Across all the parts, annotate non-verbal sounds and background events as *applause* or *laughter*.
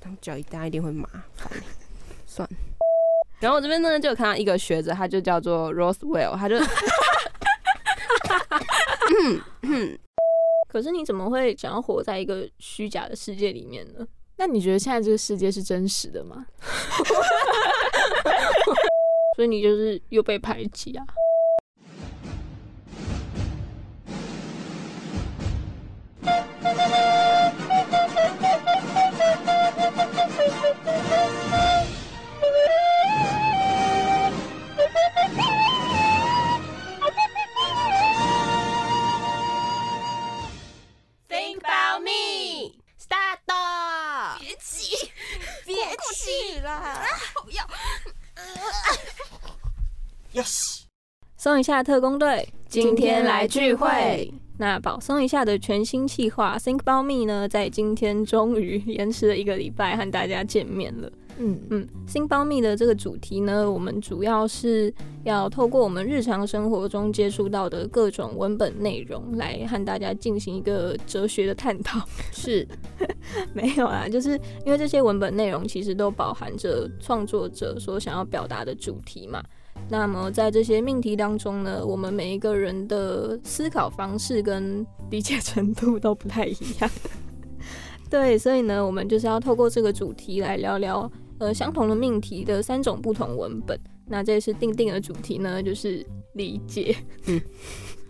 当脚一大一定会麻烦，算了。然后我这边呢就有看到一个学者，他就叫做 Rosewell，他就，可是你怎么会想要活在一个虚假的世界里面呢？那你觉得现在这个世界是真实的吗？*laughs* 所以你就是又被排挤啊。要死！松一下特工队今天来聚会。那保松一下的全新企划 Think About Me 呢，在今天终于延迟了一个礼拜和大家见面了。嗯嗯，Think About Me 的这个主题呢，我们主要是要透过我们日常生活中接触到的各种文本内容，来和大家进行一个哲学的探讨。是 *laughs* 没有啊，就是因为这些文本内容其实都包含着创作者所想要表达的主题嘛。那么在这些命题当中呢，我们每一个人的思考方式跟理解程度都不太一样。*laughs* 对，所以呢，我们就是要透过这个主题来聊聊呃相同的命题的三种不同文本。那这次定定的主题呢，就是理解。嗯，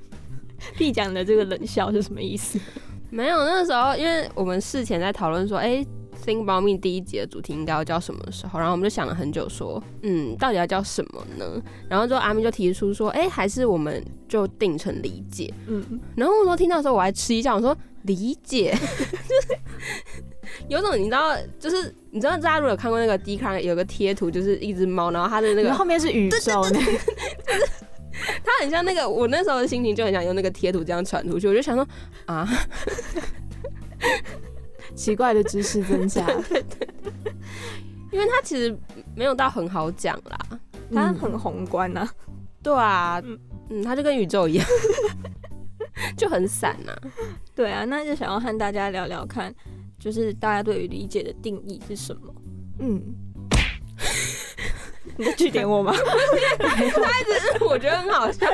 *laughs* 必讲的这个冷笑是什么意思？没有那个时候，因为我们事前在讨论说，哎、Think About Me 第一集的主题应该要叫什么时候，然后我们就想了很久，说，嗯，到底要叫什么呢？然后之后阿咪就提出说，哎、还是我们就定成理解。嗯，然后我说听到的时候我还吃一下，我说理解，就 *laughs* 是有种你知道，就是你知道大家如果有看过那个 D 卡有个贴图，就是一只猫，然后它的那个后后面是宇宙那个，*laughs* 它很像那个，我那时候的心情就很想用那个贴图这样传出去，我就想说啊，奇怪的知识增加。*laughs* *laughs* 因为它其实没有到很好讲啦。它很宏观呐、对啊，嗯。嗯，它就跟宇宙一样，*laughs* 就很散呐、对啊，那就想要和大家聊聊看，就是大家对于理解的定义是什么？嗯，你在据点我吗？*laughs* 我觉得很好笑，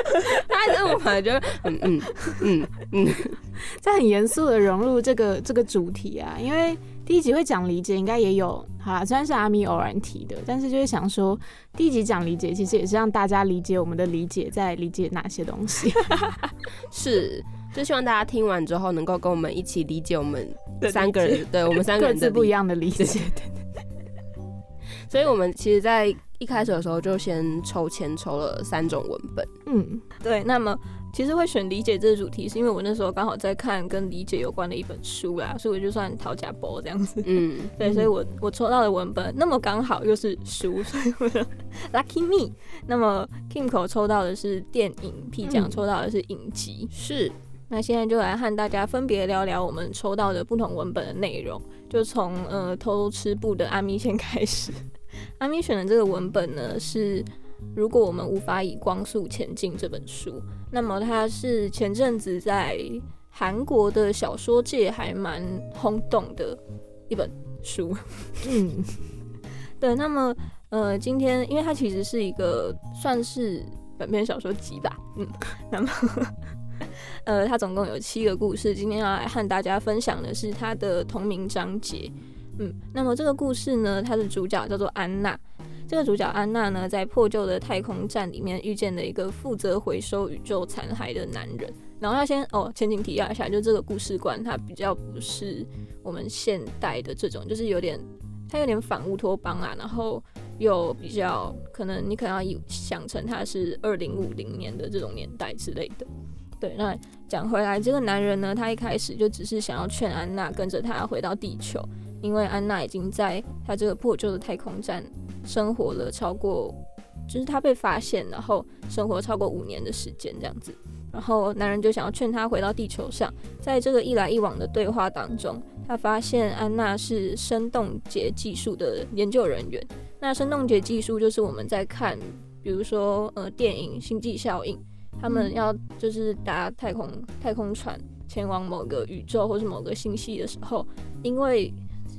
他一直我反正就嗯嗯嗯嗯，*laughs* 在很严肃的融入这个这个主题啊，因为第一集会讲理解，应该也有好啦，虽然是阿咪偶然提的，但是就是想说，第一集讲理解，其实也是让大家理解我们的理解，在理解哪些东西。*laughs* 是，就希望大家听完之后能够跟我们一起理解我们三个人，对我们三个人的理自不一样的理解。所以我们其实，在一开始的时候就先抽签抽了三种文本，嗯对，那么其实会选理解这个主题，是因为我那时候刚好在看跟理解有关的一本书啦，所以我就算讨假包这样子。嗯，对，所以我我抽到的文本那么刚好又是书，所以我就 lucky me。那么 Kimco 抽到的是电影，P 奖嗯抽到的是影集。是那现在就来和大家分别聊聊我们抽到的不同文本的内容，就从呃偷偷吃布的阿咪先开始。阿咪选的这个文本呢是《如果我们无法以光速前进》这本书，那么它是前阵子在韩国的小说界还蛮轰动的一本书。嗯 *laughs* 对，那么呃，今天因为它其实是一个算是短篇小说集吧，嗯，那么呃，它总共有七个故事，今天要来和大家分享的是它的同名章节，嗯，那么这个故事呢，它的主角叫做安娜。这个主角安娜呢，在破旧的太空站里面遇见了一个负责回收宇宙残骸的男人。然后要先哦，前景提要一下，就这个故事观，它比较不是我们现代的这种，就是有点它有点反乌托邦啊，然后又比较可能你可能要以想成它是二零五零年的这种年代之类的。对，那讲回来，这个男人呢，他一开始就只是想要劝安娜跟着他回到地球，因为安娜已经在他这个破旧的太空站生活了超过，就是他被发现，然后生活超过五年的时间这样子。然后男人就想要劝他回到地球上，在这个一来一往的对话当中，他发现安娜是生动节技术的研究人员。那生动节技术就是我们在看，比如说呃电影《星际效应》，他们要就是搭太空太空船前往某个宇宙或是某个星系的时候，因为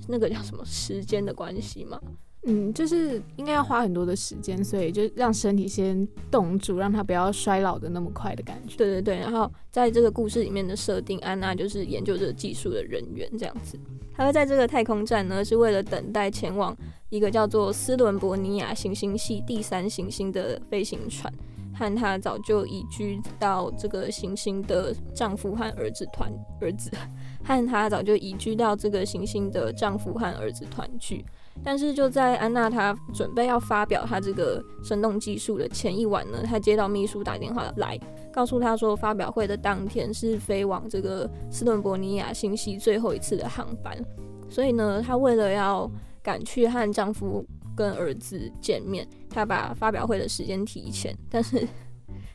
那个叫什么时间的关系吗。嗯，就是应该要花很多的时间，所以就让身体先冻住，让它不要衰老的那么快的感觉。对对对，然后在这个故事里面的设定，安娜就是研究这个技术的人员，这样子。她会在这个太空站呢，是为了等待前往一个叫做斯伦伯尼亚行星系第三行星的飞行船，和她早就移居到这个行星的丈夫和儿子团儿子，和她早就移居到这个行星的丈夫和儿子团聚。但是就在安娜她准备要发表她这个生动技术的前一晚呢，她接到秘书打电话来，告诉她说发表会的当天是飞往这个斯伦伯尼亚星系最后一次的航班，所以呢，她为了要赶去和丈夫跟儿子见面，她把发表会的时间提前，但是。*laughs*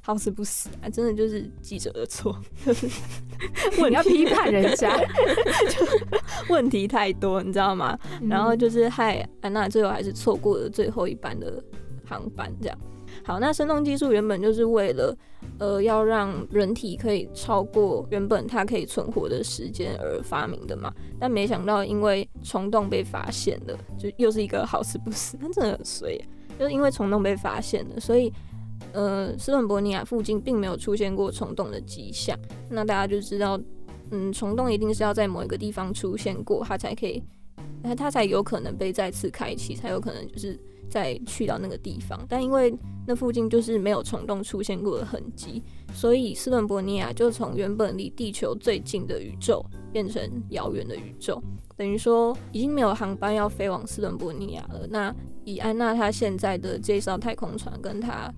好死不死啊！真的就是记者的错，*laughs* 你要批判人家，*laughs* 就问题太多，你知道吗？然后就是害安娜最后还是错过了最后一班的航班，这样。好，那生动技术原本就是为了呃要让人体可以超过原本它可以存活的时间而发明的嘛，但没想到因为虫洞被发现了，就又是一个好死不死，它真的很衰，就是因为虫洞被发现了，所以。呃，斯伦伯尼亚附近并没有出现过虫洞的迹象，那大家就知道，嗯，虫洞一定是要在某一个地方出现过，它才可以，它才有可能被再次开启，才有可能就是再去到那个地方。但因为那附近就是没有虫洞出现过的痕迹，所以斯伦伯尼亚就从原本离地球最近的宇宙变成遥远的宇宙，等于说已经没有航班要飞往斯伦伯尼亚了。那以安娜她现在的这艘太空船跟她。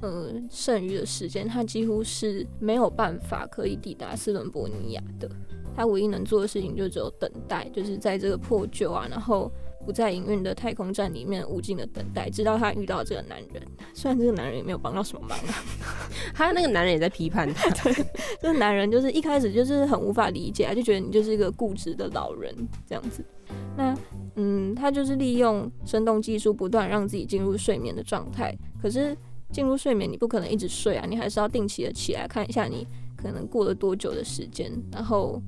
呃，剩余的时间，他几乎是没有办法可以抵达斯伦伯尼亚的。他唯一能做的事情就只有等待，就是在这个破旧啊，然后不在营运的太空站里面无尽的等待，直到他遇到这个男人。虽然这个男人也没有帮到什么忙啊，*laughs* 他那个男人也在批判他。对，这个男人就是一开始就是很无法理解，啊就觉得你就是一个固执的老人这样子。那嗯，他就是利用生动技术，不断让自己进入睡眠的状态，可是。进入睡眠，你不可能一直睡啊，你还是要定期的起来看一下你可能过了多久的时间。然后，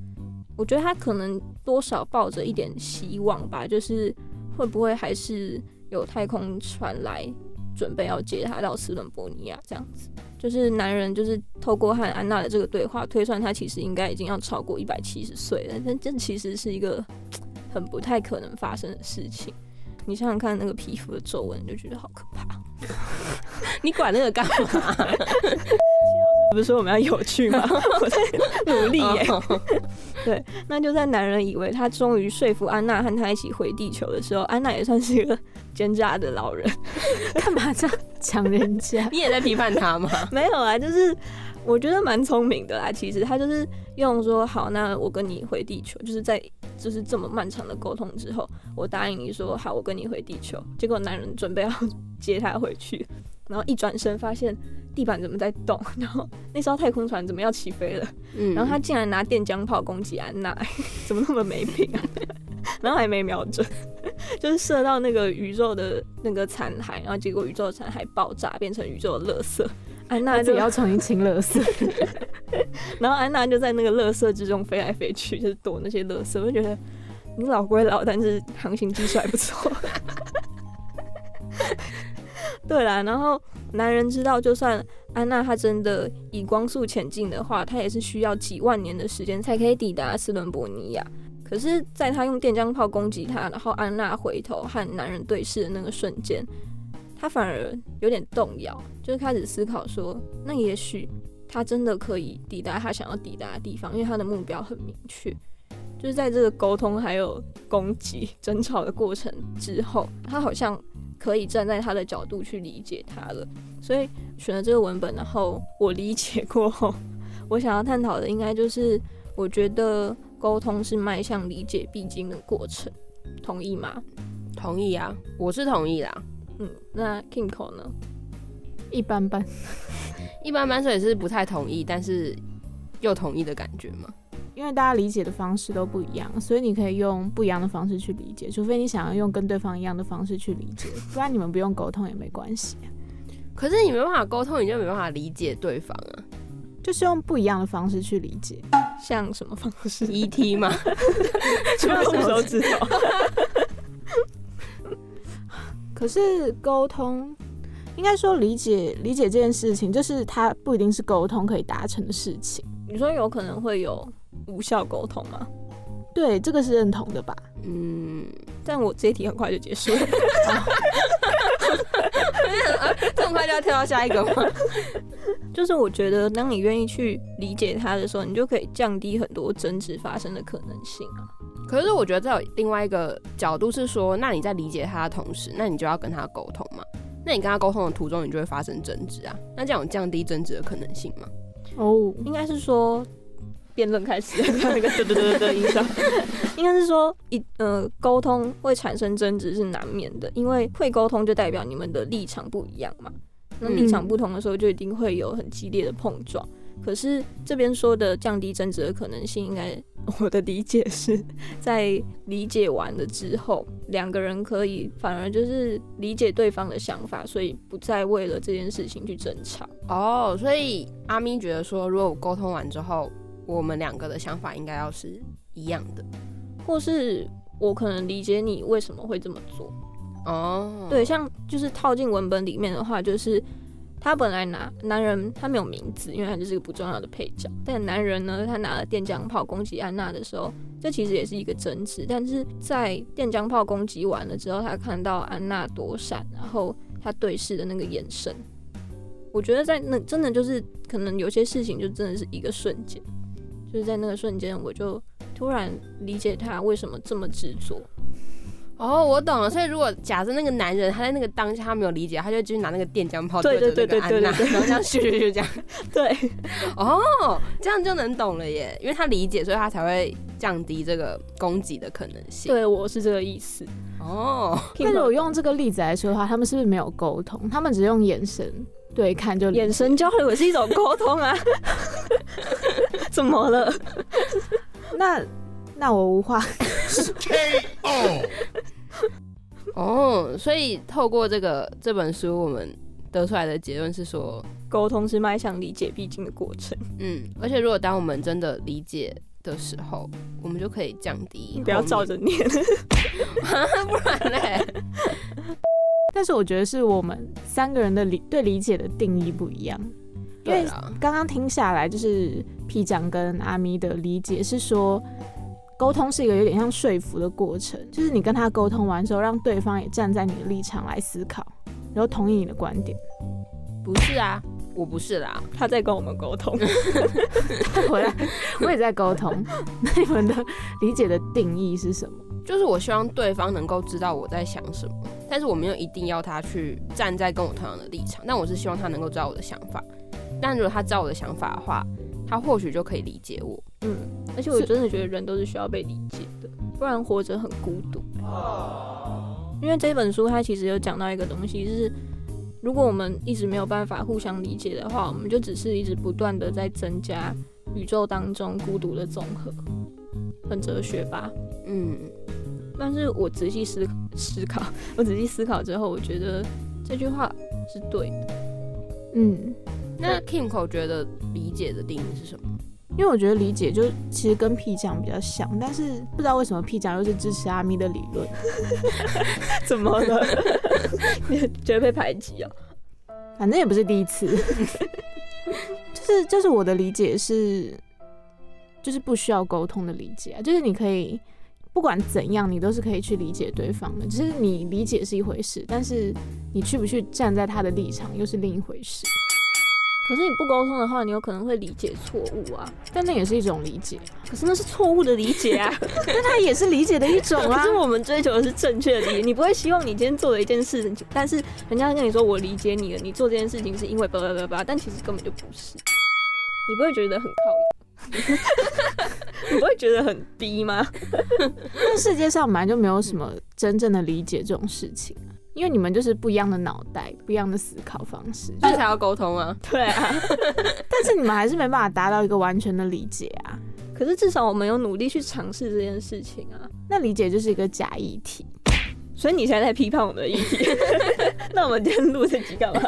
我觉得他可能多少抱着一点希望吧，就是会不会还是有太空船来准备要接他到斯伦伯尼亚这样子。就是男人就是透过和安娜的这个对话推算，他其实应该已经要超过一百七十岁了。但这其实是一个很不太可能发生的事情。你想想看，那个皮肤的皱纹，你就觉得好可怕。*laughs* 你管那个干嘛？*laughs* 不是说我们要有趣吗？*laughs* 我在努力耶。对，那就在男人以为他终于说服安娜和他一起回地球的时候，安娜也算是一个奸诈的老人。干嘛这样抢人家？你也在批判他吗？没有啊，就是我觉得蛮聪明的啦。其实他就是用说好，那我跟你回地球，就是在。就是这么漫长的沟通之后，我答应你说好，我跟你回地球。结果男人准备要接她回去，然后一转身发现地板怎么在动，然后那艘太空船怎么要起飞了？嗯，然后他竟然拿电浆炮攻击安娜，怎么那么没品啊？然后还没瞄准，就是射到那个宇宙的那个残骸，然后结果宇宙的残骸爆炸，变成宇宙的垃圾。安娜就要重新清垃圾，*laughs* 然后安娜就在那个垃圾之中飞来飞去，就是躲那些垃圾。我就觉得你老归老，但是航行技术还不错。*laughs* 对啦，然后男人知道，就算安娜她真的以光速前进的话，她也是需要几万年的时间才可以抵达斯伦伯尼亚。可是，在他用电浆炮攻击他，然后安娜回头和男人对视的那个瞬间。他反而有点动摇，就是开始思考说，那也许他真的可以抵达他想要抵达的地方，因为他的目标很明确。就是在这个沟通还有攻击、争吵的过程之后，他好像可以站在他的角度去理解他了。所以选了这个文本，然后我理解过后，我想要探讨的应该就是，我觉得沟通是迈向理解必经的过程，同意吗？同意啊，我是同意啦。嗯，那 Kingo 呢？一般般，*laughs* 一般般，所以是不太同意，但是又同意的感觉嘛？因为大家理解的方式都不一样，所以你可以用不一样的方式去理解，除非你想要用跟对方一样的方式去理解，*laughs* 不然你们不用沟通也没关系。可是你没办法沟通，你就没办法理解对方啊。就是用不一样的方式去理解。像什么方式？ET 嘛，*laughs* 什么时候知道？可是沟通，应该说理解理解这件事情，就是它不一定是沟通可以达成的事情。你说有可能会有无效沟通吗？对，这个是认同的吧？嗯，但我这一题很快就结束了。这么快就要跳到下一个吗？就是我觉得，当你愿意去理解他的时候，你就可以降低很多争执发生的可能性啊。可是我觉得这有另外一个角度是说，那你在理解他的同时，那你就要跟他沟通嘛。那你跟他沟通的途中，你就会发生争执啊。那这样有降低争执的可能性吗？哦，应该是说辩论开始，那个对对对对音效，应该是说一呃沟通会产生争执是难免的，因为会沟通就代表你们的立场不一样嘛。那立场不同的时候，就一定会有很激烈的碰撞。可是这边说的降低争执的可能性，应该 *laughs* 我的理解是 *laughs* 在理解完了之后，两个人可以反而就是理解对方的想法，所以不再为了这件事情去争吵。哦，所以阿咪觉得说，如果我沟通完之后，我们两个的想法应该要是一样的。或是我可能理解你为什么会这么做。哦，对，像就是套进文本里面的话，就是他本来拿男人他没有名字，因为他就是个不重要的配角。但男人呢，他拿了电浆炮攻击安娜的时候，这其实也是一个争执。但是在电浆炮攻击完了之后，他看到安娜躲闪，然后他对视的那个眼神，我觉得在那真的就是可能有些事情就真的是一个瞬间，就是在那个瞬间，我就突然理解他为什么这么执着。哦，我懂了。所以如果假设那个男人他在那个当下他没有理解，他就继续拿那个电浆炮对着那个安娜，然后这样咻咻咻这样。*laughs* 对，哦，这样就能懂了耶，因为他理解，所以他才会降低这个攻击的可能性。对我是这个意思。哦，*laughs* 但是我用这个例子来说的话，他们是不是没有沟通？他们只用眼神对看就眼神交流也是一种沟通啊。*laughs* 怎么了？那那我无话。KO. 哦，所以透过这个这本书，我们得出来的结论是说，沟通是迈向理解必经的过程。嗯，而且如果当我们真的理解的时候，我们就可以降低。你不要照着念。*laughs* 不然嘞。但是我觉得是我们三个人的理对理解的定义不一样。因为刚刚听下来，就是皮长跟阿咪的理解是说，沟通是一个有点像说服的过程，就是你跟他沟通完之后，让对方也站在你的立场来思考，然后同意你的观点。不是啊，我不是啦。他在跟我们沟通。*laughs* 回来，我也在沟通。*laughs* 那你们的理解的定义是什么？就是我希望对方能够知道我在想什么，但是我没有一定要他去站在跟我同样的立场，但我是希望他能够知道我的想法。但如果他知道我的想法的话，他或许就可以理解我。嗯，而且我真的觉得人都是需要被理解的，不然活着很孤独。因为这本书它其实有讲到一个东西，就是如果我们一直没有办法互相理解的话，我们就只是一直不断的在增加宇宙当中孤独的总和，很哲学吧？嗯，但是我仔细思思考，我仔细思考之后，我觉得这句话是对的。嗯，那 Kimco 觉得理解的定义是什么？因为我觉得理解就其实跟 P 酱比较像，但是不知道为什么 P 酱又是支持阿咪的理论。*laughs* 怎么了？你觉得被排挤哦？反正也不是第一次，*laughs* 就是就是我的理解是，就是不需要沟通的理解啊，就是你可以不管怎样，你都是可以去理解对方的，只是你理解是一回事，但是你去不去站在他的立场又是另一回事。可是你不沟通的话，你有可能会理解错误啊。但那也是一种理解，可是那是错误的理解啊。*laughs* 但它也是理解的一种啊可是。我们追求的是正确的理解，你不会希望你今天做了一件事情，但是人家跟你说我理解你了，你做这件事情是因为叭叭叭叭，但其实根本就不是。你不会觉得很靠腰？你不会觉得很逼吗？*laughs* 但世界上本来就没有什么真正的理解这种事情啊，因为你们就是不一样的脑袋，不一样的思考方式，所以才要沟通啊。对啊，*laughs* 但是你们还是没办法达到一个完全的理解啊。可是至少我们有努力去尝试这件事情啊。那理解就是一个假议题。所以你现在在批判我们的议题，*laughs* 那我们今天录这集干嘛？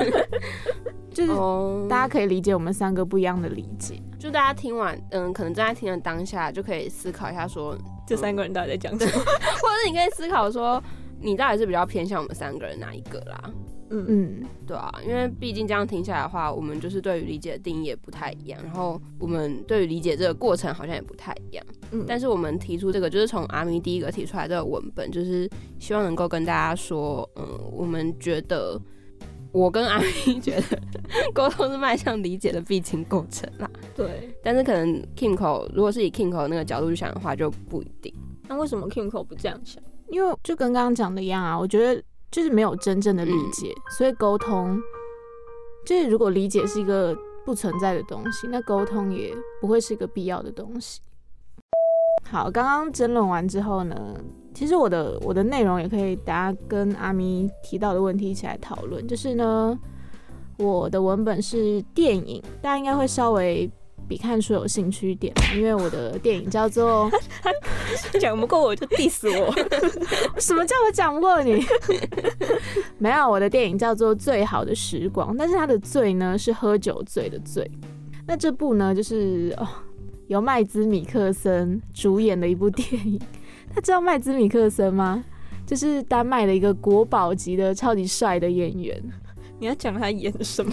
就是哦大家可以理解我们三个不一样的理解。就大家听完，嗯，可能正在听的当下就可以思考一下说，这三个人到底在讲什么？*laughs* 或者是你可以思考说，你到底是比较偏向我们三个人哪一个啦？嗯，嗯，对啊，因为毕竟这样听下来的话，我们就是对于理解的定义也不太一样，然后我们对于理解这个过程好像也不太一样。嗯但是我们提出这个，就是从阿咪第一个提出来这个文本，就是希望能够跟大家说，嗯，我们觉得，我跟阿咪觉得沟通是迈向理解的必经过程啦。对。但是可能 Kimco 如果是以 Kimco 那个角度去想的话，就不一定。那为什么 Kimco 不这样想？因为就跟刚刚讲的一样啊，我觉得就是没有真正的理解，所以沟通就是如果理解是一个不存在的东西，那沟通也不会是一个必要的东西。好，刚刚争论完之后呢，其实我的我的内容也可以大家跟阿咪提到的问题一起来讨论。就是呢，我的文本是电影，大家应该会稍微比看书有兴趣一点，因为我的电影叫做 *laughs* 讲不过我就 diss 我。*laughs* 什么叫我讲不过你？*laughs* 没有，我的电影叫做《最好的时光》，但是它的“醉”呢是喝酒醉的“醉”。那这部呢，就是哦，由麦兹米克森主演的一部电影。他知道麦兹米克森吗？就是丹麦的一个国宝级的超级帅的演员。你要讲他演什么？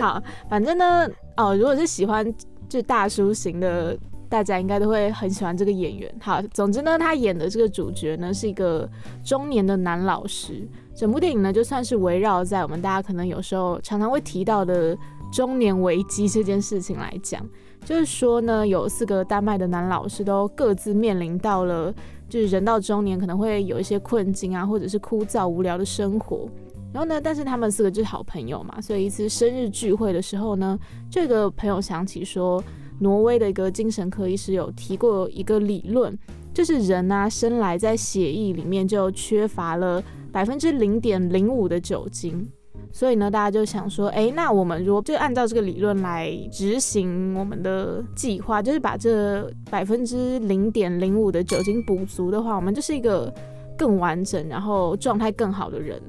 好，反正呢，哦，如果是喜欢就大叔型的，大家应该都会很喜欢这个演员。好，总之呢，他演的这个主角呢是一个中年的男老师。整部电影呢，就算是围绕在我们大家可能有时候常常会提到的中年危机这件事情来讲，就是说呢，有四个丹麦的男老师都各自面临到了，就是人到中年可能会有一些困境啊，或者是枯燥无聊的生活。然后呢，但是他们四个就是好朋友嘛，所以一次生日聚会的时候呢，这个朋友想起说，挪威的一个精神科医师有提过一个理论，就是人啊生来在血液里面就缺乏了百分之零点零五的酒精。所以呢，大家就想说，哎，那我们如果就按照这个理论来执行我们的计划，就是把这百分之零点零五的酒精补足的话，我们就是一个更完整，然后状态更好的人。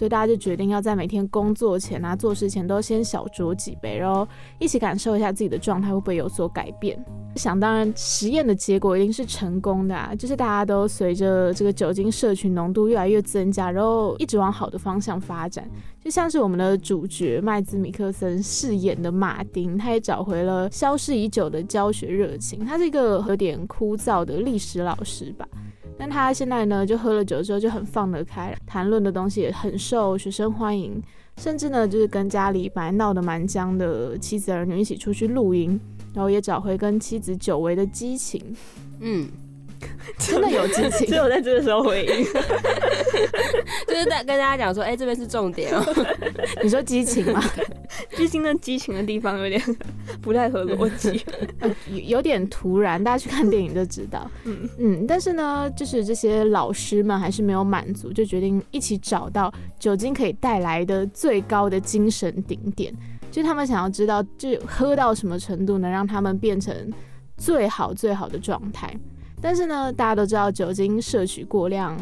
所以大家就决定要在每天工作前啊、做事前都先小酌几杯，然后一起感受一下自己的状态会不会有所改变。想当然，实验的结果一定是成功的啊，就是大家都随着这个酒精摄取浓度越来越增加，然后一直往好的方向发展。就像是我们的主角麦兹米克森饰演的马丁，他也找回了消失已久的教学热情。他是一个有点枯燥的历史老师吧。但他现在呢，就喝了酒之后就很放得开，谈论的东西也很受学生欢迎，甚至呢，就是跟家里本来闹得蛮僵的妻子儿女一起出去露营，然后也找回跟妻子久违的激情，嗯，真的有激情只。有在这个时候回应。*laughs* 就是在跟大家讲说，哎、这边是重点哦、*laughs* 你说激情吗？毕竟那激情的地方有点 *laughs* 不太合逻辑。有有点突然，大家去看电影就知道。嗯嗯，但是呢，就是这些老师们还是没有满足，就决定一起找到酒精可以带来的最高的精神顶点，就他们想要知道，就喝到什么程度能让他们变成最好最好的状态。但是呢，大家都知道酒精摄取过量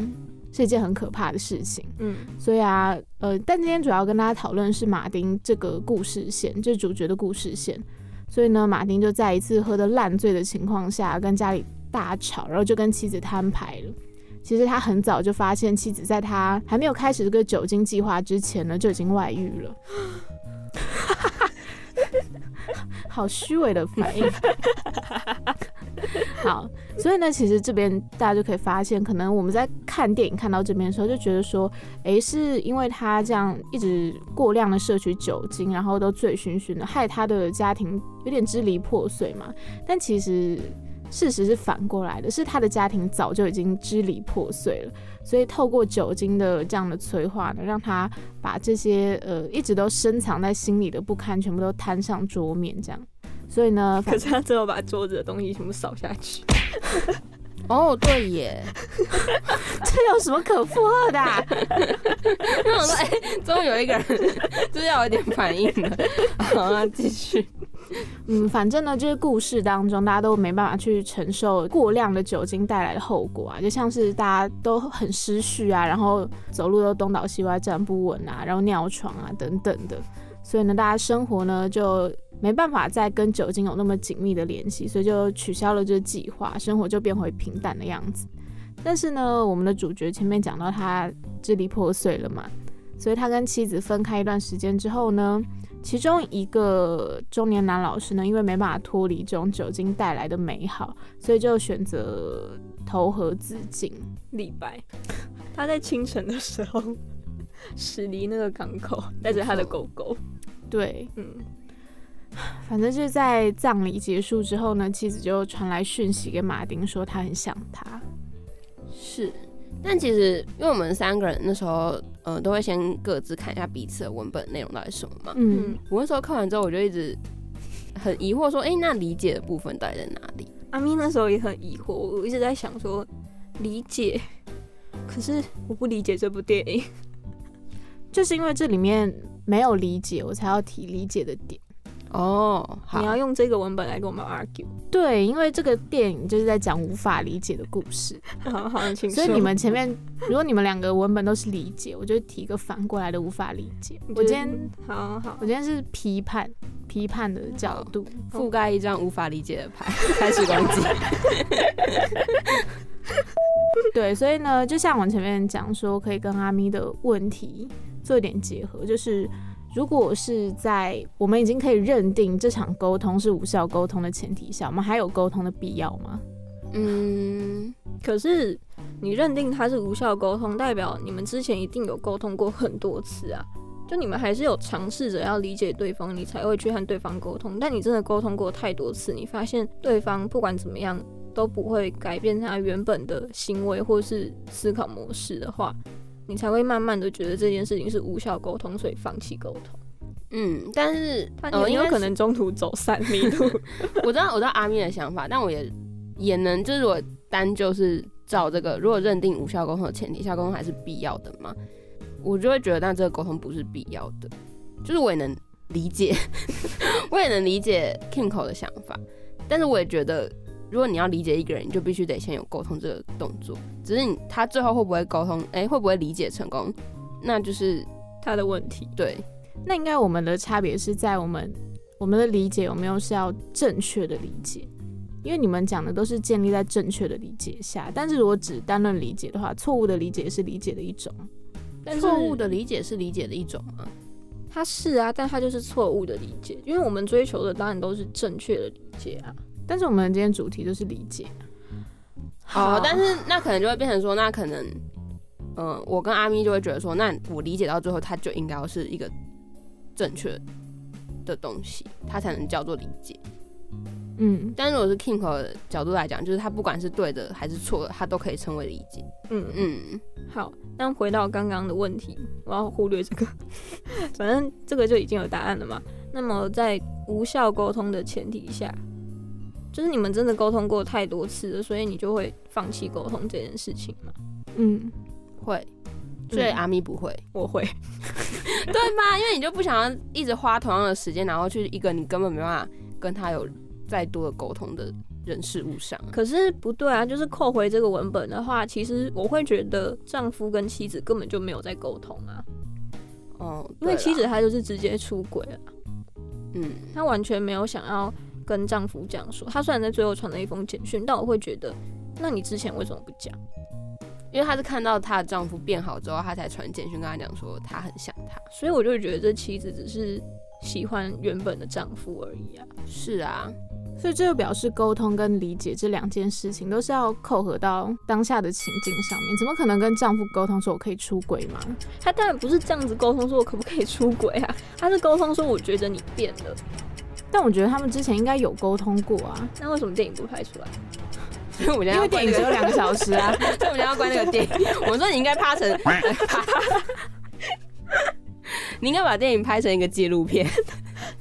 是一件很可怕的事情。嗯，所以啊，呃，但今天主要跟大家讨论是马丁这个故事线，就是主角的故事线。所以呢，马丁就在一次喝得烂醉的情况下，跟家里大吵，然后就跟妻子摊牌了。其实他很早就发现妻子在他还没有开始这个酒精计划之前呢，就已经外遇了。*laughs* 好虚伪的反应。*laughs* *laughs* *laughs* 好，所以呢，其实这边大家就可以发现，可能我们在看电影看到这边的时候，就觉得说，诶，是因为他这样一直过量的摄取酒精，然后都醉醺醺的，害他的家庭有点支离破碎嘛。但其实事实是反过来的，是他的家庭早就已经支离破碎了，所以透过酒精的这样的催化呢，让他把这些呃一直都深藏在心里的不堪，全部都摊上桌面，这样。所以呢，可是他最后把桌子的东西全部扫下去。*laughs* 哦，对耶，*laughs* 这有什么可附和的啊、*laughs* 我说，哎、终于有一个人就是要有点反应了。好，那继续。嗯，反正呢，就是故事当中大家都没办法去承受过量的酒精带来的后果啊，就像是大家都很失序啊，然后走路都东倒西歪、站不稳啊，然后尿床啊等等的，所以呢，大家生活呢就没办法再跟酒精有那么紧密的联系，所以就取消了这个计划，生活就变回平淡的样子。但是呢，我们的主角前面讲到他支离破碎了嘛，所以他跟妻子分开一段时间之后呢，其中一个中年男老师呢，因为没办法脱离这种酒精带来的美好，所以就选择投河自尽。李白，他在清晨的时候驶离那个港口，带着他的狗狗。对，嗯，反正就是在葬礼结束之后呢，妻子就传来讯息给马丁说他很想他。是，但其实因为我们三个人那时候，呃，都会先各自看一下彼此的文本内容到底是什么嘛。嗯，我那时候看完之后，我就一直很疑惑，说，哎、那理解的部分到底在哪里？阿咪那时候也很疑惑，我一直在想说理解，可是我不理解这部电影。就是因为这里面没有理解，我才要提理解的点。哦，好你，要用这个文本来跟我们 argue。对，因为这个电影就是在讲无法理解的故事，好好，请。所以你们前面如果你们两个文本都是理解，我就提一个反过来的无法理解。我今天好好我今天是批判批判的角度，覆盖一张无法理解的牌，开始攻击。*laughs* 对，所以呢，就像我前面讲说，可以跟阿咪的问题做点结合，就是如果是在我们已经可以认定这场沟通是无效沟通的前提下，我们还有沟通的必要吗？嗯，可是你认定它是无效沟通，代表你们之前一定有沟通过很多次啊。就你们还是有尝试着要理解对方，你才会去和对方沟通。但你真的沟通过太多次，你发现对方不管怎么样都不会改变他原本的行为或是思考模式的话，你才会慢慢的觉得这件事情是无效沟通，所以放弃沟通。嗯，但是他呃，应该是你有可能中途走散迷路。*laughs* 我知道我知道阿咪的想法，但我也也能就是我单就是照这个，如果认定无效沟通的前提下，沟通还是必要的嘛，我就会觉得但这个沟通不是必要的，就是我也能理解，*laughs* 我也能理解 Kinko 的想法，但是我也觉得。如果你要理解一个人，你就必须得先有沟通这个动作。只是你他最后会不会沟通，哎、会不会理解成功，那就是他的问题。对，那应该我们的差别是在我们我们的理解有没有是要正确的理解，因为你们讲的都是建立在正确的理解下，但是如果只单论理解的话，错误的理解是理解的一种。但是错误的理解是理解的一种吗？他是啊，但他就是错误的理解，因为我们追求的当然都是正确的理解啊。但是我们今天主题就是理解，好，但是那可能就会变成说，那可能，嗯、我跟阿咪就会觉得说，那我理解到最后，它就应该要是一个正确的东西，它才能叫做理解。嗯，但如果是 KINGO 的角度来讲，就是它不管是对的还是错的，它都可以称为理解。嗯嗯，嗯，好，那回到刚刚的问题，我要忽略这个，*laughs* 反正这个就已经有答案了嘛。那么在无效沟通的前提下，就是你们真的沟通过太多次了，所以你就会放弃沟通这件事情嘛？嗯，会，所以嗯阿咪不会，我会，*laughs* 对吗？因为你就不想要一直花同样的时间，然后去一个你根本没办法跟他有再多的沟通的人事物上。可是不对啊，就是扣回这个文本的话，其实我会觉得丈夫跟妻子根本就没有在沟通啊，哦，因为妻子她就是直接出轨了。嗯，她完全没有想要跟丈夫这样说，她虽然在最后传了一封简讯，但我会觉得，那你之前为什么不讲？因为她是看到她的丈夫变好之后，她才传简讯跟他讲说她很想他。所以我就会觉得这妻子只是喜欢原本的丈夫而已啊。是啊，所以这就表示沟通跟理解这两件事情都是要扣合到当下的情境上面，怎么可能跟丈夫沟通说我可以出轨吗？她当然不是这样子沟通说我可不可以出轨啊，她是沟通说我觉得你变了。但我觉得他们之前应该有沟通过啊，那为什么电影不拍出来？*laughs* 因为我们为电影只有两个小时啊。*laughs* 所以我们要关那个电影。我说你应该拍成，*laughs* 你应该把电影拍成一个纪录片。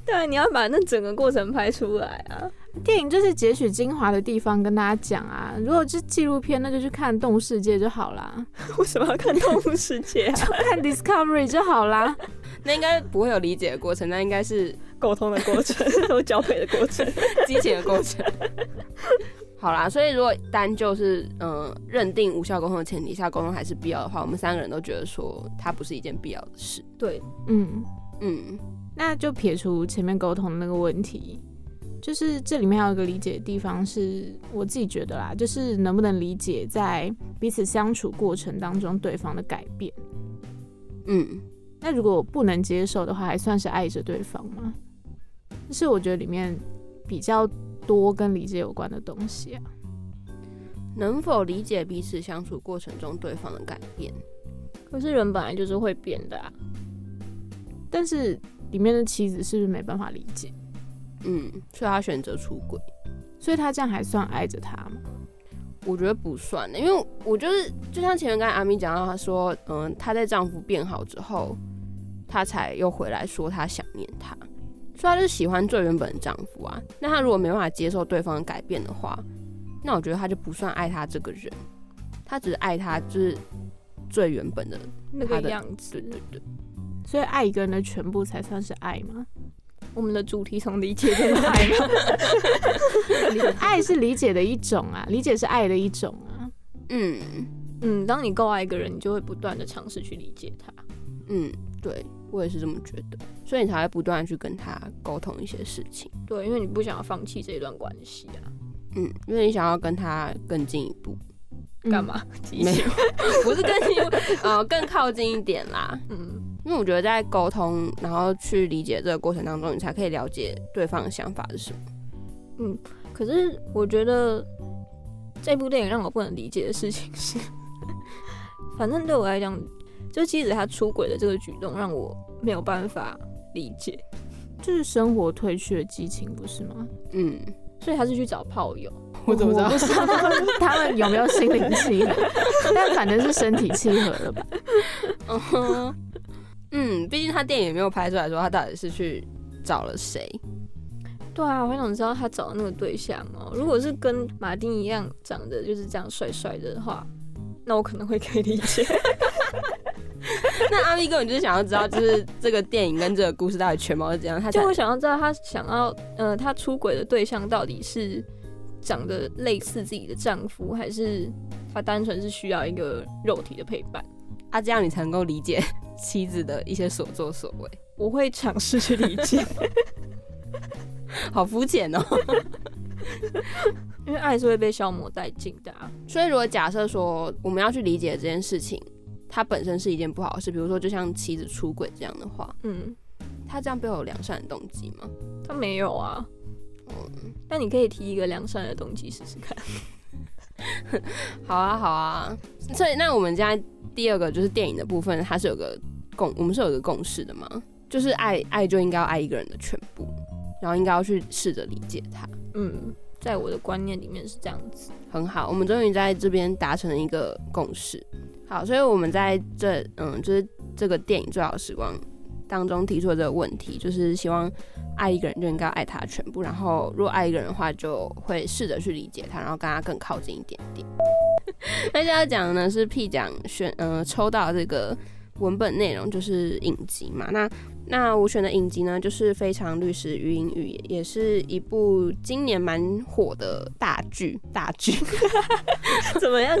对啊，你要把那整个过程拍出来啊。电影就是截取精华的地方跟大家讲啊。如果是纪录片，那就去看《动物世界》就好啦，为什么要看《动物世界》啊？看 Discovery 就好啦。那应该不会有理解的过程，那应该是 *laughs* 沟通的过程，*laughs* 有交配的过程，激情的过程。*laughs* 好啦，所以如果单就是嗯、呃认定无效沟通的前提下，沟通还是必要的话，我们三个人都觉得说它不是一件必要的事。对，嗯，嗯，那就撇除前面沟通的那个问题，就是这里面还有一个理解的地方，是我自己觉得啦，就是能不能理解在彼此相处过程当中对方的改变。嗯，那如果不能接受的话，还算是爱着对方吗？这是我觉得里面比较多跟理解有关的东西啊。能否理解彼此相处过程中对方的改变？可是人本来就是会变的啊。但是里面的妻子是不是没办法理解？嗯，所以他选择出轨。所以他这样还算爱着他吗？我觉得不算的，因为我就是就像前面跟阿咪讲到，她说，嗯，她在丈夫变好之后，她才又回来说她想念他，所以她就是喜欢最原本的丈夫啊。那她如果没办法接受对方的改变的话，那我觉得她就不算爱他这个人，她只是爱他就是最原本的那个样子对。对对，所以爱一个人的全部才算是爱吗？我们的主题从理解变成爱吗？*laughs* 爱是理解的一种啊，理解是爱的一种啊。嗯嗯，当你够爱一个人，你就会不断的尝试去理解他。嗯，对我也是这么觉得，所以你才会不断的去跟他沟通一些事情。对，因为你不想要放弃这一段关系啊。嗯，因为你想要跟他更进一步。干嘛？*laughs* 没有，不是更进一步，呃，更靠近一点啦。嗯，因为我觉得在沟通，然后去理解这个过程当中，你才可以了解对方的想法是什么。嗯可是我觉得这部电影让我不能理解的事情是，*laughs* 反正对我来讲，就妻子她出轨的这个举动让我没有办法理解，就是生活褪去了激情，不是吗？嗯，所以他是去找炮友。我怎么知道？不知道他 *laughs* 们他们有没有心灵契合，但反正是身体契合了吧？嗯哼，嗯，毕竟他电影也没有拍出来说他到底是去找了谁。对啊，我很想知道他找的那个对象哦。如果是跟马丁一样长得就是这样帅帅的话，那我可能会可以理解。*laughs* 那阿咪根本就是想要知道，就是这个电影跟这个故事到底全貌是怎样，他就我想要知道他想要，呃，他出轨的对象到底是长得类似自己的丈夫，还是他单纯是需要一个肉体的陪伴？啊，这样你才能够理解 *laughs* 妻子的一些所作所为。我会尝试去理解，*laughs* 好肤浅哦。因为爱是会被消磨殆尽的、啊。所以，如果假设说我们要去理解这件事情，它本身是一件不好的事，比如说就像妻子出轨这样的话，嗯，他这样背后有良善的动机吗？他没有啊。嗯，那你可以提一个良善的动机试试看。*laughs* 好啊，好啊。所以，那我们家第二个就是电影的部分，它是有个共，我们是有个共识的嘛，就是爱爱就应该要爱一个人的全部，然后应该要去试着理解他。嗯，在我的观念里面是这样子。很好，我们终于在这边达成了一个共识。好，所以我们在这嗯，就是这个电影最好的时光当中提出了这个问题，就是希望爱一个人就应该爱他全部，然后如果爱一个人的话，就会试着去理解他，然后跟他更靠近一点点。*laughs* 那现在讲的呢是 P 奖选呃抽到这个文本内容就是影集嘛，那那我选的影集呢就是《非常律师于英语》，也是一部今年蛮火的大剧，大剧。*laughs* 怎么样？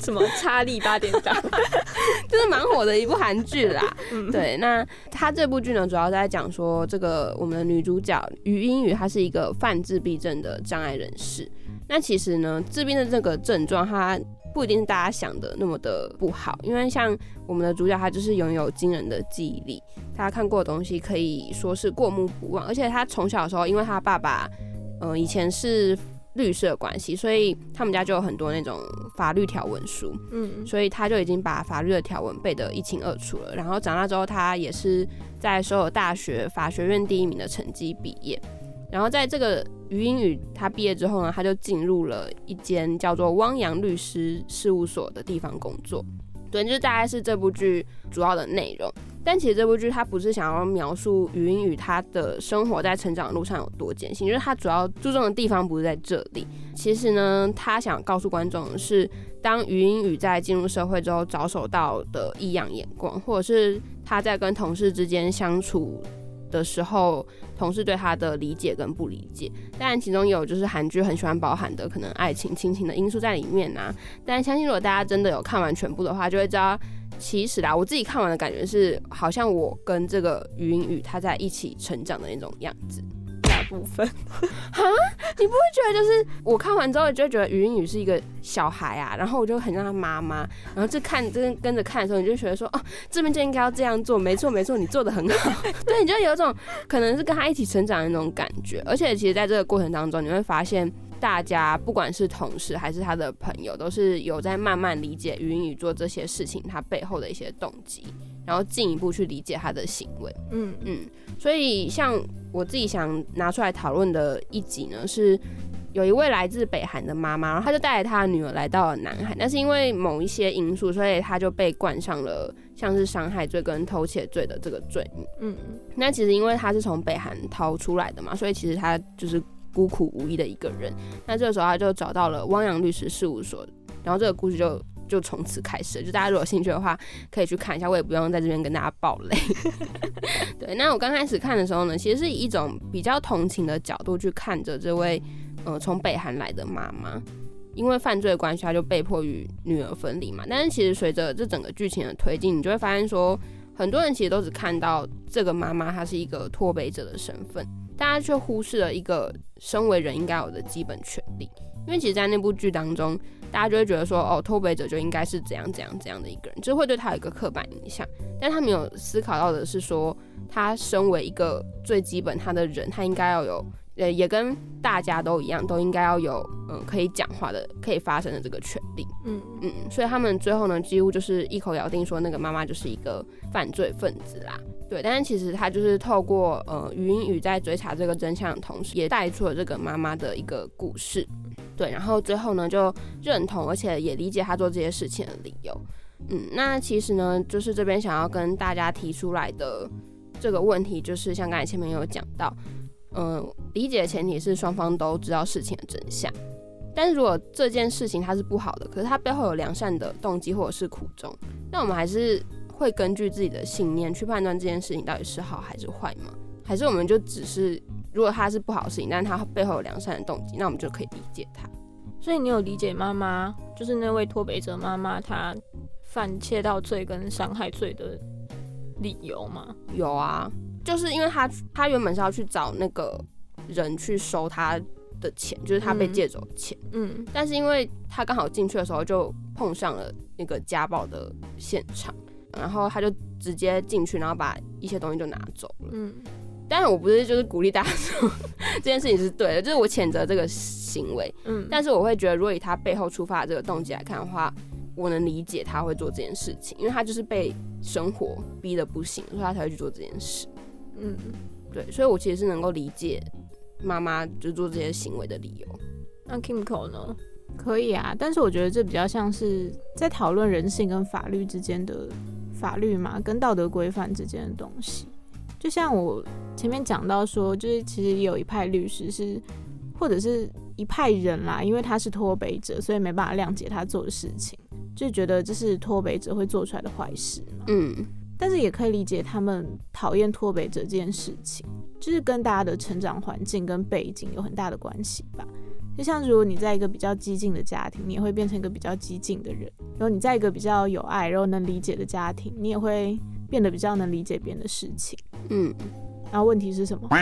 什么查理八点档？*laughs* 就是蛮火的一部韩剧啦。对，那他这部剧呢，主要在讲说这个我们的女主角于英语，她是一个犯自闭症的障碍人士。那其实呢，自闭症这个症状，它不一定是大家想的那么的不好，因为像我们的主角，他就是拥有惊人的记忆力，他看过的东西可以说是过目不忘，而且他从小的时候，因为他爸爸，嗯、以前是律师的关系，所以他们家就有很多那种法律条文书，嗯，所以他就已经把法律的条文背得一清二楚了。然后长大之后，他也是在所有大学法学院第一名的成绩毕业。然后在这个余英语他毕业之后呢，他就进入了一间叫做汪洋律师事务所的地方工作。对，就大概是这部剧主要的内容。但其实这部剧它不是想要描述余英语她的生活在成长路上有多艰辛，就是它主要注重的地方不是在这里。其实呢，他想告诉观众的是，当余英语在进入社会之后遭受到的异样眼光，或者是他在跟同事之间相处的时候，同事对他的理解跟不理解。当然，其中有就是韩剧很喜欢包含的可能爱情、亲情的因素在里面呐、但相信如果大家真的有看完全部的话，就会知道。其实啦，我自己看完的感觉是，好像我跟这个余英语他在一起成长的那种样子。部分。*laughs* 你不会觉得就是我看完之后就觉得余英语是一个小孩啊，然后我就很像他妈妈，然后这看跟跟着看的时候，你就觉得说哦，这边就应该要这样做，没错没错，你做的很好，*laughs* 对，你就有一种可能是跟他一起成长的那种感觉，而且其实在这个过程当中，你会发现大家不管是同事还是他的朋友，都是有在慢慢理解余英语做这些事情他背后的一些动机，然后进一步去理解他的行为。嗯嗯，所以像我自己想拿出来讨论的一集呢，是有一位来自北韩的妈妈，然后她就带着她的女儿来到了南韩，但是因为某一些因素，所以她就被冠上了像是伤害罪跟偷窃罪的这个罪名。嗯那其实因为她是从北韩逃出来的嘛，所以其实她就是孤苦无依的一个人。那这个时候她就找到了汪洋律师事务所，然后这个故事就。就从此开始了，就大家如果有兴趣的话，可以去看一下，我也不用在这边跟大家爆雷。*laughs* 对，那我刚开始看的时候呢，其实是以一种比较同情的角度去看着这位呃从北韩来的妈妈，因为犯罪关系，她就被迫与女儿分离嘛。但是其实随着这整个剧情的推进，你就会发现说，很多人其实都只看到这个妈妈她是一个脱北者的身份，大家却忽视了一个身为人应该有的基本权利。因为其实，在那部剧当中，大家就会觉得说，哦，脱北者就应该是怎样怎样怎样的一个人，就会对他有一个刻板印象。但他没有思考到的是说，他身为一个最基本他的人，他应该要有，呃，也跟大家都一样，都应该要有，嗯，可以讲话的、可以发声的这个权利。嗯嗯，所以他们最后呢，几乎就是一口咬定说，那个妈妈就是一个犯罪分子啦。对，但是其实他就是透过呃语音语在追查这个真相的同时，也带出了这个妈妈的一个故事。对，然后最后呢，就认同而且也理解他做这些事情的理由。嗯，那其实呢，就是这边想要跟大家提出来的这个问题，就是像刚才前面有讲到，嗯、理解的前提是双方都知道事情的真相。但是如果这件事情它是不好的，可是它背后有良善的动机或者是苦衷，那我们还是会根据自己的信念去判断这件事情到底是好还是坏吗？还是我们就只是如果他是不好的事情，但是它背后有良善的动机，那我们就可以理解他。所以你有理解妈妈，就是那位脱北者妈妈，她犯窃盗罪跟伤害罪的理由吗？有啊，就是因为他他原本是要去找那个人去收他的钱，就是他被嗯借走的钱，嗯但是因为他刚好进去的时候就碰上了那个家暴的现场，然后他就直接进去，然后把一些东西就拿走了。嗯当然，我不是就是鼓励大家说这件事情是对的，就是我谴责这个行为，嗯，但是我会觉得，如果以他背后出发的这个动机来看的话，我能理解他会做这件事情，因为他就是被生活逼得不行，所以他才会去做这件事。嗯对，所以我其实是能够理解妈妈就做这些行为的理由。那 Kimco 呢？可以啊，但是我觉得这比较像是在讨论人性跟法律之间的法律嘛，跟道德规范之间的东西。就像我前面讲到说，就是其实有一派律师是，或者是一派人啦，因为他是脱北者，所以没办法谅解他做的事情，就觉得这是脱北者会做出来的坏事嘛。嗯但是也可以理解他们讨厌脱北者这件事情，就是跟大家的成长环境跟背景有很大的关系吧。就像如果你在一个比较激进的家庭，你也会变成一个比较激进的人；然后你在一个比较有爱，然后能理解的家庭，你也会变得比较能理解别人的事情。嗯，然后问题是什么？*laughs*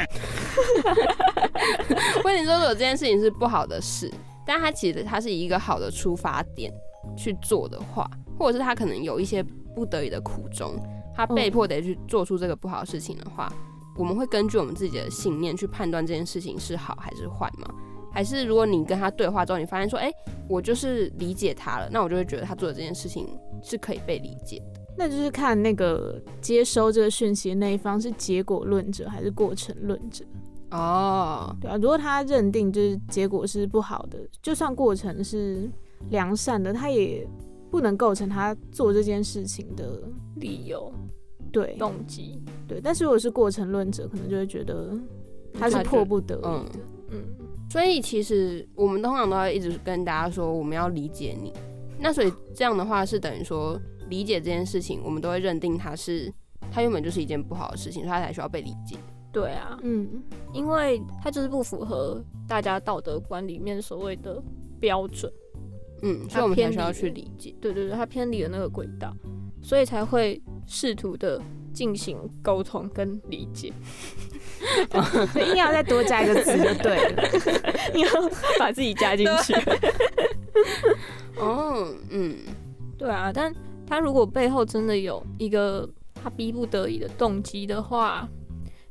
问题说如果这件事情是不好的事，但他其实他是以一个好的出发点去做的话，或者是他可能有一些不得已的苦衷，他被迫得去做出这个不好的事情的话，我们会根据我们自己的信念去判断这件事情是好还是坏吗？还是如果你跟他对话之后，你发现说，哎、我就是理解他了，那我就会觉得他做的这件事情是可以被理解的。那就是看那个接收这个讯息的那一方是结果论者还是过程论者。哦，对啊，如果他认定就是结果是不好的，就算过程是良善的，他也不能构成他做这件事情的理由？对动机。对，但是如果是过程论者，可能就会觉得他是迫不得已嗯的。嗯，所以其实我们通常都要一直跟大家说，我们要理解你。那所以这样的话是等于说，理解这件事情，我们都会认定它是它原本就是一件不好的事情，所以它才需要被理解。对啊，嗯，因为它就是不符合大家道德观里面所谓的标准。嗯，所以我们才需要去理解。对对对，它偏离了那个轨道，所以才会试图的进行沟通跟理解。所以硬要再多加一个词就对了。*laughs* 你要把自己加进去。*laughs* 哦，嗯，对啊，但他如果背后真的有一个他逼不得已的动机的话，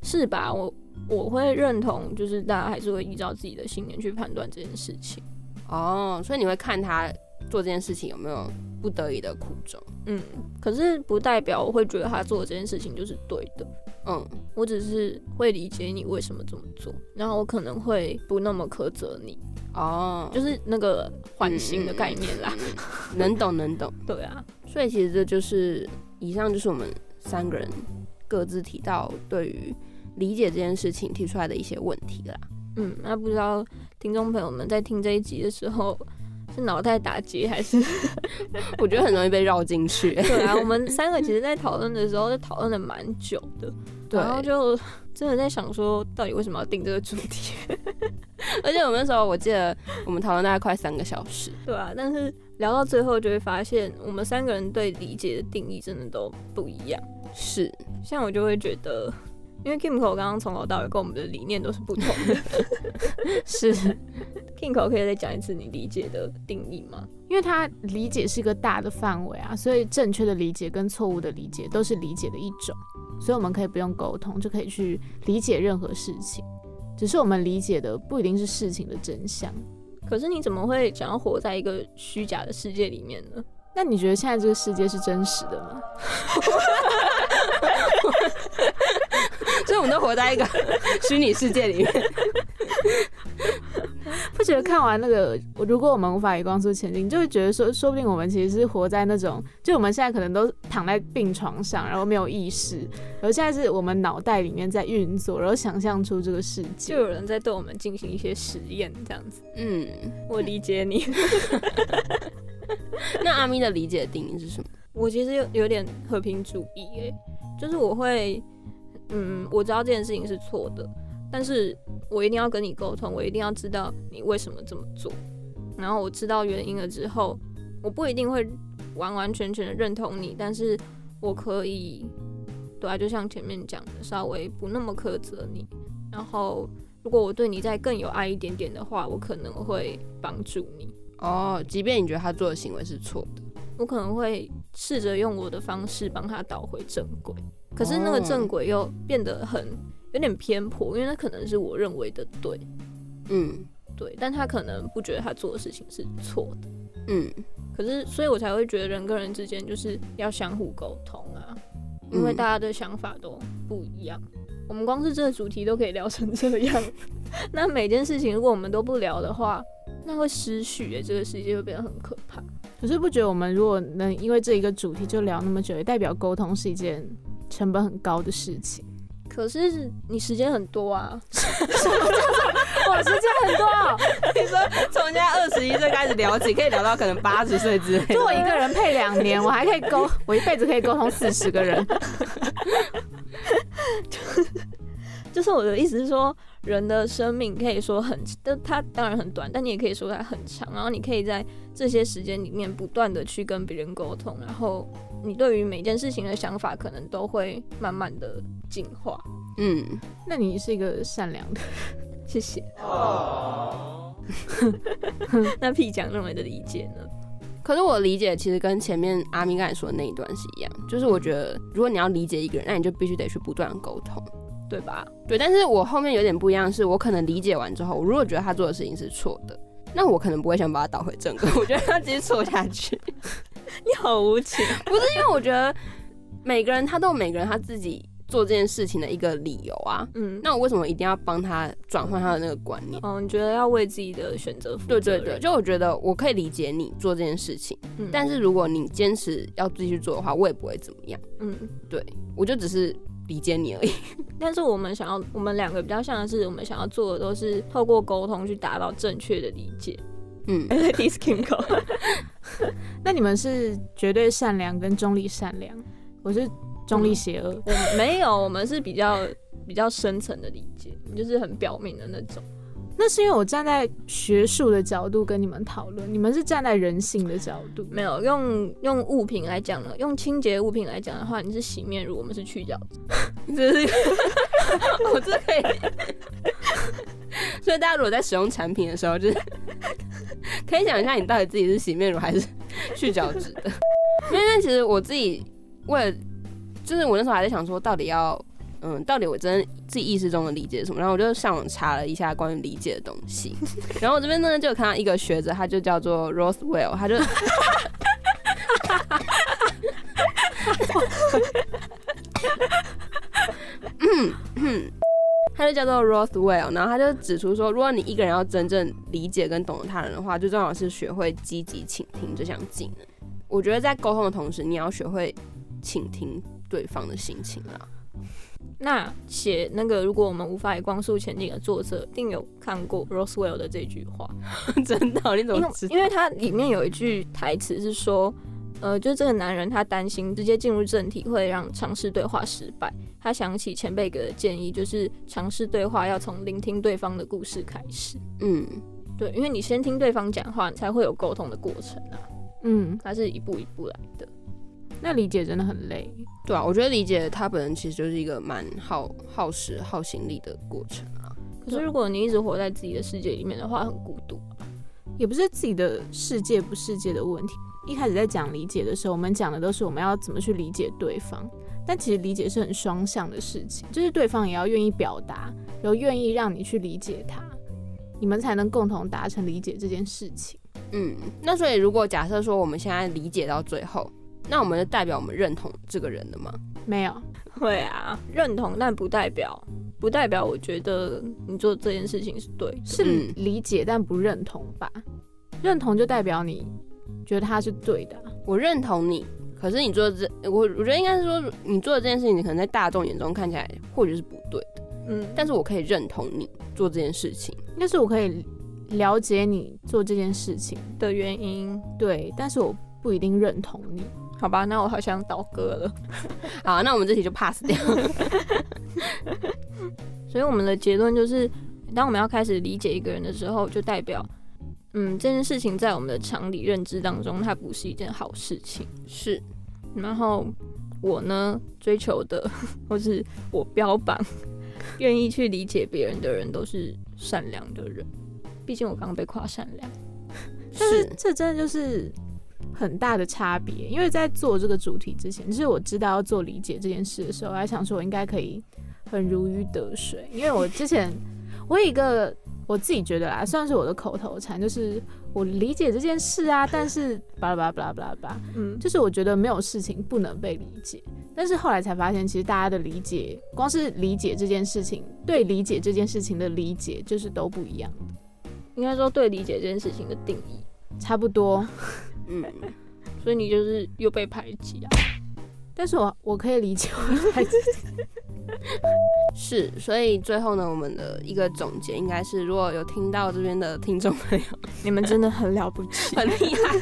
是吧？我我会认同，就是大家还是会依照自己的信念去判断这件事情。哦，所以你会看他做这件事情有没有不得已的苦衷。嗯，可是不代表我会觉得他做这件事情就是对的。嗯，我只是会理解你为什么这么做，然后我可能会不那么苛责你，哦，就是那个缓刑的概念啦。嗯能懂能懂。*laughs* 对啊，所以其实这就是以上就是我们三个人各自提到对于理解这件事情提出来的一些问题啦。嗯，那不知道听众朋友们在听这一集的时候是脑袋打结还是？*laughs* 我觉得很容易被绕进去。*laughs* 对啊，我们三个其实在讨论的时候，就讨论的蛮久的，对，然后就 *laughs* 真的在想说，到底为什么要定这个主题？*laughs* 而且我们那时候我记得我们讨论大概快三个小时。对啊，但是聊到最后就会发现，我们三个人对理解的定义真的都不一样。是，像我就会觉得，因为 Kimco 刚刚从头到尾跟我们的理念都是不同的。*laughs* 是 Kimco 可以再讲一次你理解的定义吗？因为他理解是一个大的范围啊，所以正确的理解跟错误的理解都是理解的一种，所以我们可以不用沟通就可以去理解任何事情，只是我们理解的不一定是事情的真相。可是你怎么会想要活在一个虚假的世界里面呢？那你觉得现在这个世界是真实的吗？*laughs* 所以我们都活在一个 *laughs* 虚拟世界里面。*laughs* 不觉得看完那个，如果我们无法以光速前进，就会觉得说，说不定我们其实是活在那种，就我们现在可能都躺在病床上，然后没有意识，然后现在是我们脑袋里面在运作，然后想象出这个世界就。有人在对我们进行一些实验，这样子。嗯，我理解你。*laughs* 那阿咪的理解定义是什么？我其实有有点和平主义诶，就是我会，嗯，我知道这件事情是错的，但是我一定要跟你沟通，我一定要知道你为什么这么做，然后我知道原因了之后，我不一定会完完全全的认同你，但是我可以，对啊，就像前面讲的，稍微不那么苛责你，然后如果我对你再更有爱一点点的话，我可能会帮助你。哦，即便你觉得他做的行为是错的，我可能会试着用我的方式帮他导回正轨，可是那个正轨又变得很有点偏颇，因为那可能是我认为的对，嗯对，但他可能不觉得他做的事情是错的，嗯，可是所以我才会觉得人跟人之间就是要相互沟通啊，因为嗯大家的想法都不一样。我们光是这个主题都可以聊成这样，*laughs* 那每件事情如果我们都不聊的话，那会失序诶，这个世界会变得很可怕。可是不觉得我们如果能因为这一个主题就聊那么久，也代表沟通是一件成本很高的事情。可是你时间很多啊，*laughs* 我，时间很多啊，你说从人家二十一岁开始聊起，可以聊到可能八十岁之类的。就我一个人配两年，我还可以沟，*laughs* 我一辈子可以沟通四十个人。*laughs* 就是我的意思是说，人的生命可以说很，但它当然很短，但你也可以说它很长。然后你可以在这些时间里面不断的去跟别人沟通，然后你对于每件事情的想法可能都会慢慢的进化。嗯，那你是一个善良的，谢谢。*laughs* 那屁讲认为的理解呢？可是我理解其实跟前面阿咪刚才说的那一段是一样，就是我觉得如果你要理解一个人，那你就必须得去不断地沟通。对吧？对，但是我后面有点不一样，是我可能理解完之后，我如果觉得他做的事情是错的，那我可能不会想把他导回正轨，我觉得他直接错下去。你好无情。不是因为我觉得每个人他都有每个人他自己做这件事情的一个理由啊。嗯，那我为什么一定要帮他转换他的那个观念？哦，你觉得要为自己的选择负责对？对对，就我觉得我可以理解你做这件事情，嗯但是如果你坚持要继续做的话，我也不会怎么样。嗯，对我就只是理解你而已。*laughs* 但是我们想要，我们两个比较像的是，我们想要做的都是透过沟通去达到正确的理解。嗯，d i s k i n g 那你们是绝对善良跟中立善良，我是中立邪恶。我没有，我们是比较比较深层的理解，就是很表面的那种。那是因为我站在学术的角度跟你们讨论，你们是站在人性的角度。没有用用物品来讲呢，用清洁物品来讲的话，你是洗面乳，我们是去角质。这是 *laughs* 我这可以。*laughs* 所以大家如果在使用产品的时候，就是 *laughs* 可以想一下，你到底自己是洗面乳还是去角质的？因为其实我自己为了，就是我那时候还在想说，到底要，嗯，到底我真的自己意识中的理解什么？然后我就上网查了一下关于理解的东西。*laughs* 然后我这边呢就有看到一个学者，他就叫做 Roswell，他就。*laughs* 他就叫做 Rothwell，然后他就指出说，如果你一个人要真正理解跟懂得他人的话，最重要是学会积极倾听这项技能。我觉得在沟通的同时，你要学会倾听对方的心情啦。那写那个如果我们无法以光速前进的作者，一定有看过 Roswell 的这句话，*laughs* 真的？你怎么知道？因为它里面有一句台词是说，呃，就是这个男人他担心直接进入正题会让尝试对话失败，他想起前辈给的建议，就是尝试对话要从聆听对方的故事开始。嗯，对，因为你先听对方讲话，才会有沟通的过程啊，嗯，它是一步一步来的。那理解真的很累。对啊，我觉得理解他本人其实就是一个蛮耗耗时、耗心力的过程啊。可是如果你一直活在自己的世界里面的话，很孤独。也不是自己的世界不世界的问题。一开始在讲理解的时候，我们讲的都是我们要怎么去理解对方，但其实理解是很双向的事情，就是对方也要愿意表达，然后愿意让你去理解他，你们才能共同达成理解这件事情。嗯，那所以如果假设说我们现在理解到最后，那我们就代表我们认同这个人的吗？没有，会啊，认同，但不代表不代表我觉得你做这件事情是对。是嗯理解但不认同吧？认同就代表你觉得他是对的啊、我认同你，可是你做的这，我我觉得应该是说，你做的这件事情，你可能在大众眼中看起来或许是不对的，嗯，但是我可以认同你做这件事情。但是我可以了解你做这件事情，的原因，对，但是我不一定认同你。好吧，那我好像倒戈了。*laughs* 好，那我们这题就 pass 掉。*laughs* 所以我们的结论就是，当我们要开始理解一个人的时候，就代表，嗯，这件事情在我们的常理认知当中，它不是一件好事情。是，然后我呢，追求的，或是我标榜，愿意去理解别人的人，都是善良的人。毕竟我刚刚被夸善良。但是是，这真的就是很大的差别，因为在做这个主题之前，就是我知道要做理解这件事的时候，我还想说我应该可以很如鱼得水，因为我之前我有一个我自己觉得啦，算是我的口头禅，就是我理解这件事啊，但是巴拉巴拉巴拉巴拉巴，嗯，就是我觉得没有事情不能被理解，但是后来才发现，其实大家的理解，光是理解这件事情，对理解这件事情的理解，就是都不一样的，应该说对理解这件事情的定义。差不多。嗯，*laughs* 所以你就是又被排挤啊。但是我我可以理解我排挤，*laughs* 是，所以最后呢，我们的一个总结应该是，如果有听到这边的听众朋友 *laughs* 你们真的很了不起。很厉害，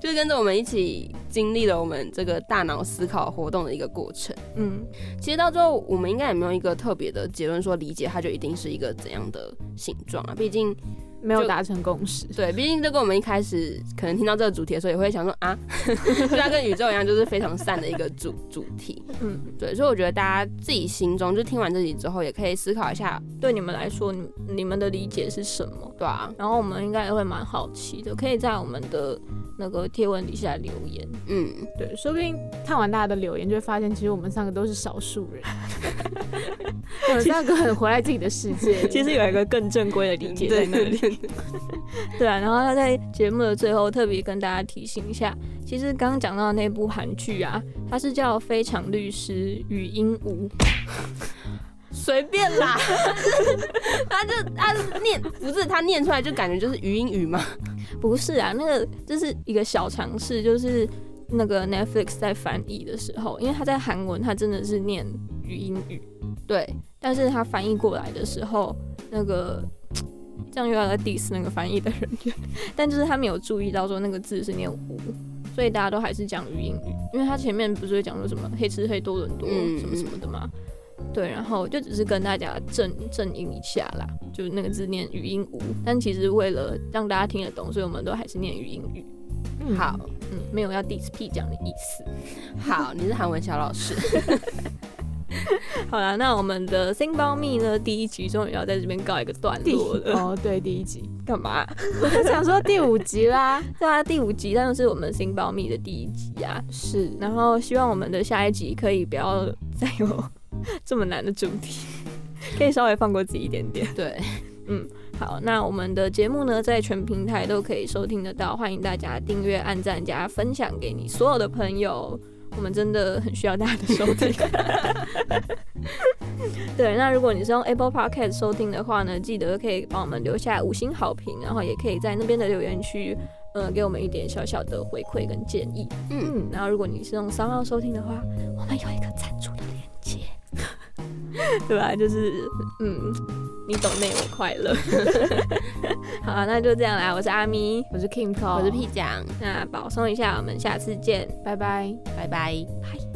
就是跟着我们一起经历了我们这个大脑思考活动的一个过程。嗯，其实到最后，我们应该也没有一个特别的结论，说理解它就一定是一个怎样的形状啊。毕竟，就没有达成共识。对，毕竟这跟我们一开始可能听到这个主题的时候，也会想说啊，*laughs* 就像跟宇宙一样，就是非常散的一个主主题。嗯，对，所以我觉得大家自己心中就听完这集之后，也可以思考一下，对你们来说，你你们的理解是什么？对啊，然后我们应该也会蛮好奇的，可以在我们的那个贴文底下留言。嗯，对，说不定看完大家的留言，就会发现其实我们三个都是少数人，*laughs* 我们三个很活在自己的世界其实。有一个更正规的理解在那里。对啊，然后他在节目的最后特别跟大家提醒一下，其实刚刚讲到的那部韩剧啊，它是叫《非常律师与鹦鹉》。随便啦，*laughs* 他就他念不是他念出来就感觉就是语音语吗？不是啊，那个就是一个小尝试，就是那个 Netflix 在翻译的时候，因为他在韩文他真的是念语音语，对，但是他翻译过来的时候，那个这样又要在 diss 那个翻译的人员，*laughs* 但就是他没有注意到说那个字是念无，所以大家都还是讲语音语，因为他前面不是会讲说什么黑吃黑多伦多嗯什么什么的嘛。对，然后就只是跟大家正正音一下啦，就是那个字念语音无，但其实为了让大家听得懂，所以我们都还是念语音语。嗯好嗯，没有要 diss P 讲的意思。好，你是韩文小老师，*laughs* 好啦，那我们的《新包蜜》呢，第一集终于要在这边告一个段落了。哦，*laughs* 对，第一集，干嘛？*laughs* 我就想说第五集啦，对啊，第五集，但是我们《新包蜜》的第一集啊。是，然后希望我们的下一集可以不要再有 *laughs* 这么难的主题，*laughs* 可以稍微放过自己一点点。对，嗯好，那我们的节目呢，在全平台都可以收听得到，欢迎大家订阅、按赞、加分享给你所有的朋友。我们真的很需要大家的收听。*laughs* 对，那如果你是用 Apple Podcast 收听的话呢，记得可以帮我们留下五星好评，然后也可以在那边的留言区，呃，给我们一点小小的回馈跟建议。嗯，嗯，然后如果你是用商号收听的话，我们有一个赞助的对吧？就是嗯，你懂内我快乐。*laughs* 好啊，那就这样啦，我是阿咪，我是 Kim Cole，我是 P 酱，那保送一下，我们下次见，拜拜。拜拜。拜。